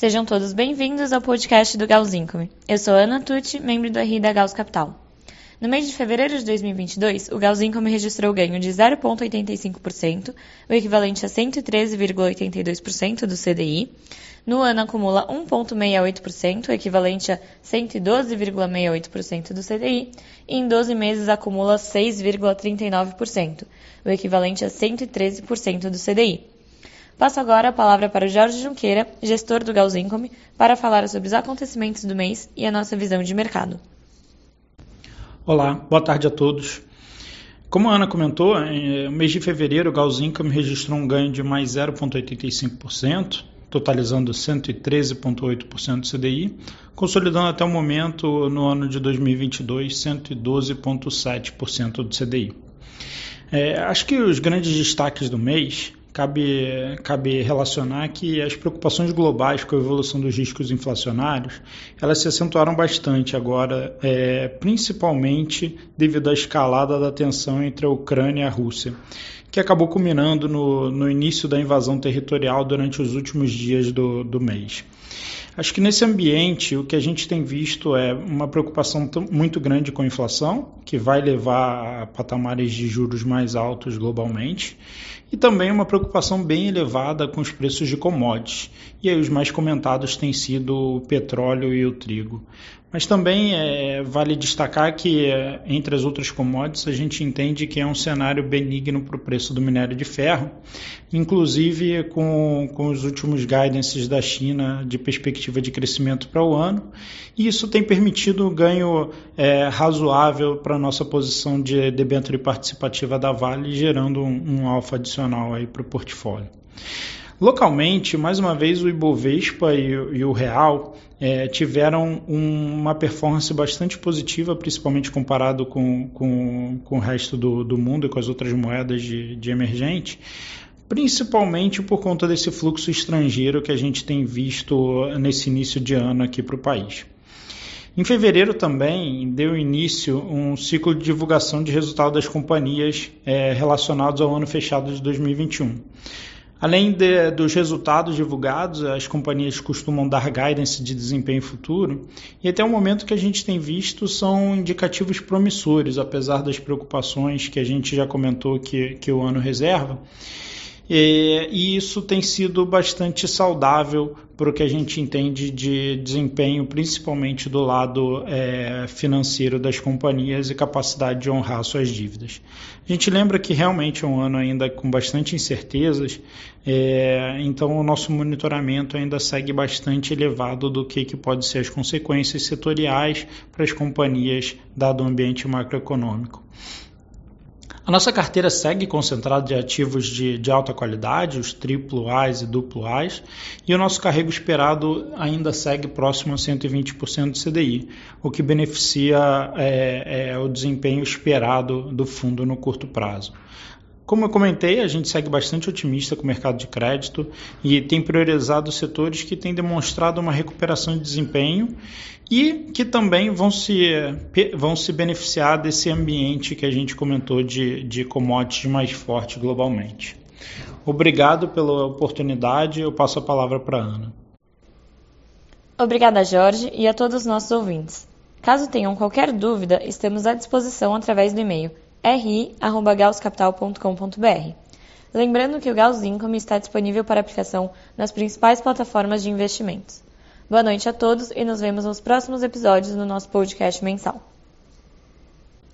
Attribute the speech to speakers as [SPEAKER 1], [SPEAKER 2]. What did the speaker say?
[SPEAKER 1] Sejam todos bem-vindos ao podcast do Gauss Income. Eu sou Ana Tucci, membro do RI da Gauss Capital. No mês de fevereiro de 2022, o Gauss Income registrou ganho de 0,85%, o equivalente a 113,82% do CDI. No ano acumula 1,68%, o equivalente a 112,68% do CDI. E em 12 meses acumula 6,39%, o equivalente a 113% do CDI. Passo agora a palavra para o Jorge Junqueira, gestor do Gauss Income, para falar sobre os acontecimentos do mês e a nossa visão de mercado.
[SPEAKER 2] Olá, boa tarde a todos. Como a Ana comentou, no mês de fevereiro o Gauss Income registrou um ganho de mais 0,85%, totalizando 113,8% do CDI, consolidando até o momento, no ano de 2022, 112,7% do CDI. É, acho que os grandes destaques do mês cabe, cabe relacionar que as preocupações globais com a evolução dos riscos inflacionários elas se acentuaram bastante agora, é, principalmente devido à escalada da tensão entre a Ucrânia e a Rússia, que acabou culminando no, no início da invasão territorial durante os últimos dias do, do mês. Acho que nesse ambiente o que a gente tem visto é uma preocupação muito grande com a inflação, que vai levar a patamares de juros mais altos globalmente, e também uma preocupação bem elevada com os preços de commodities. E aí os mais comentados têm sido o petróleo e o trigo. Mas também é, vale destacar que, é, entre as outras commodities, a gente entende que é um cenário benigno para o preço do minério de ferro, inclusive com, com os últimos guidances da China de perspectiva de crescimento para o ano, e isso tem permitido um ganho é, razoável para a nossa posição de debênture participativa da Vale, gerando um, um alfa adicional para o portfólio. Localmente, mais uma vez, o Ibovespa e, e o Real é, tiveram um, uma performance bastante positiva, principalmente comparado com, com, com o resto do, do mundo e com as outras moedas de, de emergente, principalmente por conta desse fluxo estrangeiro que a gente tem visto nesse início de ano aqui para o país. Em fevereiro também deu início um ciclo de divulgação de resultados das companhias é, relacionados ao ano fechado de 2021. Além de, dos resultados divulgados, as companhias costumam dar guidance de desempenho futuro, e até o momento que a gente tem visto são indicativos promissores, apesar das preocupações que a gente já comentou que, que o ano reserva. É, e isso tem sido bastante saudável para o que a gente entende de desempenho, principalmente do lado é, financeiro das companhias e capacidade de honrar suas dívidas. A gente lembra que realmente é um ano ainda com bastante incertezas, é, então o nosso monitoramento ainda segue bastante elevado do que, que pode ser as consequências setoriais para as companhias, dado o ambiente macroeconômico. A nossa carteira segue concentrada de ativos de, de alta qualidade, os triplo A's e duplo A's, e o nosso carrego esperado ainda segue próximo a 120% do CDI, o que beneficia é, é, o desempenho esperado do fundo no curto prazo. Como eu comentei, a gente segue bastante otimista com o mercado de crédito e tem priorizado setores que têm demonstrado uma recuperação de desempenho e que também vão se, vão se beneficiar desse ambiente que a gente comentou de, de commodities mais forte globalmente. Obrigado pela oportunidade, eu passo a palavra para a Ana.
[SPEAKER 1] Obrigada, Jorge, e a todos os nossos ouvintes. Caso tenham qualquer dúvida, estamos à disposição através do e-mail ri.gausscapital.com.br. Lembrando que o Gauss Income está disponível para aplicação nas principais plataformas de investimentos. Boa noite a todos e nos vemos nos próximos episódios no nosso podcast mensal.